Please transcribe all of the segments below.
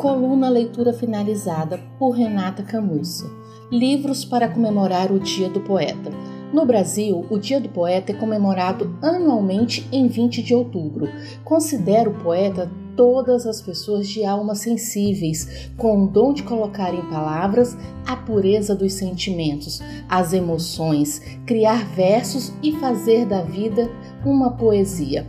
Coluna Leitura Finalizada por Renata Camussa. Livros para comemorar o Dia do Poeta. No Brasil, o Dia do Poeta é comemorado anualmente em 20 de outubro. Considero o poeta todas as pessoas de almas sensíveis, com o dom de colocar em palavras a pureza dos sentimentos, as emoções, criar versos e fazer da vida uma poesia.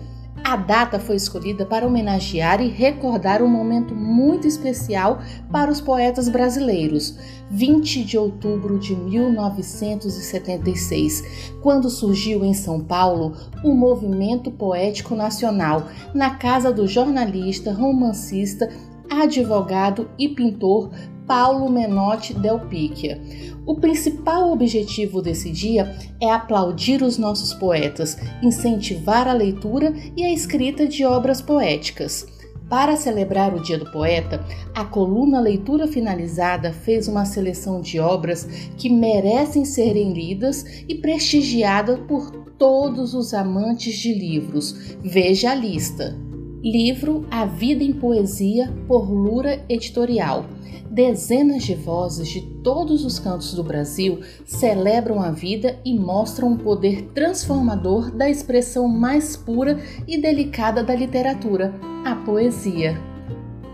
A data foi escolhida para homenagear e recordar um momento muito especial para os poetas brasileiros, 20 de outubro de 1976, quando surgiu em São Paulo o Movimento Poético Nacional, na casa do jornalista, romancista, advogado e pintor Paulo Menotti Del Picchia. O principal objetivo desse dia é aplaudir os nossos poetas, incentivar a leitura e a escrita de obras poéticas. Para celebrar o Dia do Poeta, a coluna Leitura Finalizada fez uma seleção de obras que merecem serem lidas e prestigiadas por todos os amantes de livros. Veja a lista. Livro A Vida em Poesia por Lura Editorial Dezenas de vozes de todos os cantos do Brasil celebram a vida e mostram o poder transformador da expressão mais pura e delicada da literatura, a poesia.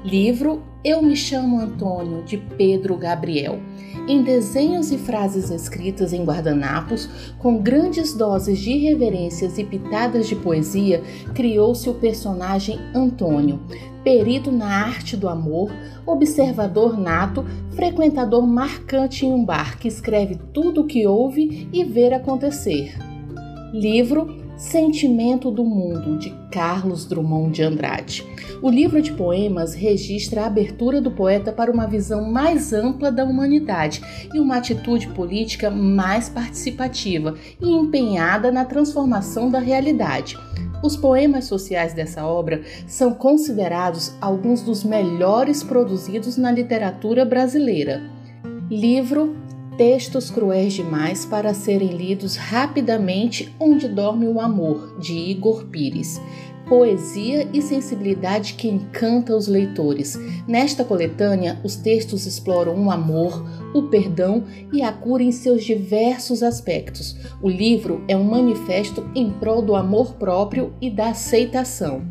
Livro Eu Me Chamo Antônio, de Pedro Gabriel. Em desenhos e frases escritas em guardanapos, com grandes doses de reverências e pitadas de poesia, criou-se o personagem Antônio, perito na arte do amor, observador nato, frequentador marcante em um bar que escreve tudo o que ouve e vê acontecer. Livro Sentimento do Mundo, de Carlos Drummond de Andrade. O livro de poemas registra a abertura do poeta para uma visão mais ampla da humanidade e uma atitude política mais participativa e empenhada na transformação da realidade. Os poemas sociais dessa obra são considerados alguns dos melhores produzidos na literatura brasileira. Livro Textos cruéis demais para serem lidos rapidamente Onde Dorme o Amor, de Igor Pires. Poesia e sensibilidade que encanta os leitores. Nesta coletânea, os textos exploram o amor, o perdão e a cura em seus diversos aspectos. O livro é um manifesto em prol do amor próprio e da aceitação.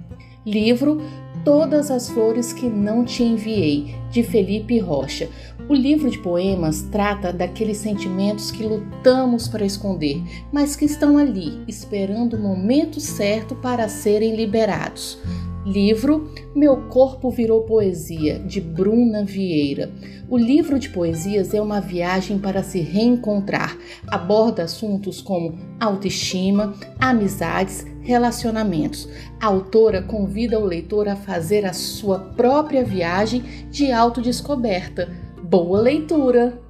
Livro Todas as Flores que Não Te Enviei, de Felipe Rocha. O livro de poemas trata daqueles sentimentos que lutamos para esconder, mas que estão ali, esperando o momento certo para serem liberados. Livro Meu Corpo Virou Poesia, de Bruna Vieira. O livro de poesias é uma viagem para se reencontrar. Aborda assuntos como autoestima, amizades, relacionamentos. A autora convida o leitor a fazer a sua própria viagem de autodescoberta. Boa leitura!